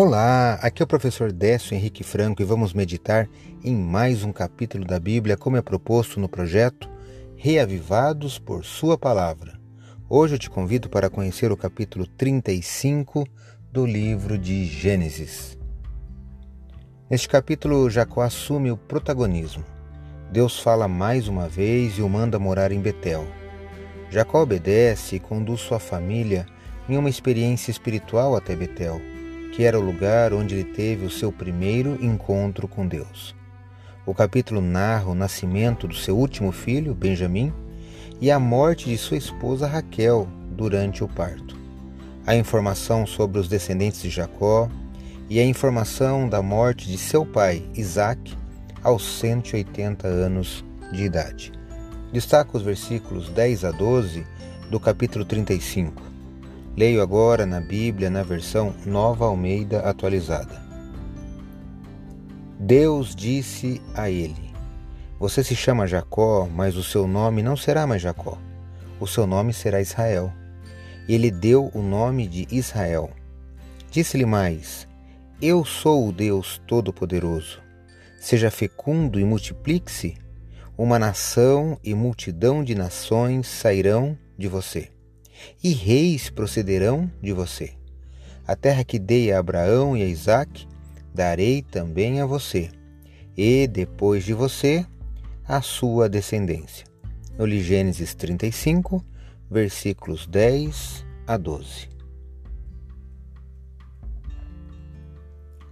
Olá, aqui é o professor Décio Henrique Franco e vamos meditar em mais um capítulo da Bíblia, como é proposto no projeto Reavivados por Sua Palavra. Hoje eu te convido para conhecer o capítulo 35 do livro de Gênesis. Neste capítulo, Jacó assume o protagonismo. Deus fala mais uma vez e o manda morar em Betel. Jacó obedece e conduz sua família em uma experiência espiritual até Betel que era o lugar onde ele teve o seu primeiro encontro com Deus. O capítulo narra o nascimento do seu último filho, Benjamim, e a morte de sua esposa Raquel durante o parto. A informação sobre os descendentes de Jacó e a informação da morte de seu pai, Isaac, aos 180 anos de idade. Destaca os versículos 10 a 12 do capítulo 35 Leio agora na Bíblia na versão Nova Almeida atualizada. Deus disse a ele: Você se chama Jacó, mas o seu nome não será mais Jacó. O seu nome será Israel. Ele deu o nome de Israel. Disse-lhe mais: Eu sou o Deus Todo-Poderoso. Seja fecundo e multiplique-se. Uma nação e multidão de nações sairão de você e reis procederão de você. A terra que dei a Abraão e a Isaque, darei também a você, e depois de você, a sua descendência. Li Gênesis 35, versículos 10 a 12.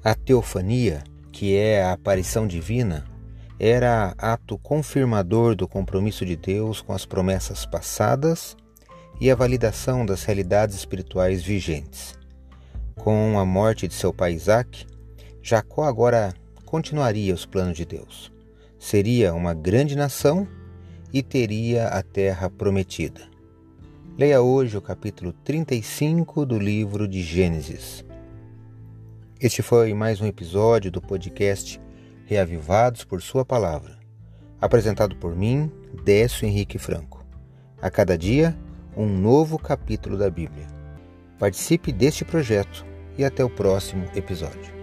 A teofania, que é a aparição divina, era ato confirmador do compromisso de Deus com as promessas passadas e a validação das realidades espirituais vigentes. Com a morte de seu pai Isaac, Jacó agora continuaria os planos de Deus. Seria uma grande nação e teria a terra prometida. Leia hoje o capítulo 35 do livro de Gênesis. Este foi mais um episódio do podcast Reavivados por Sua Palavra, apresentado por mim, Décio Henrique Franco. A cada dia, um novo capítulo da Bíblia. Participe deste projeto e até o próximo episódio.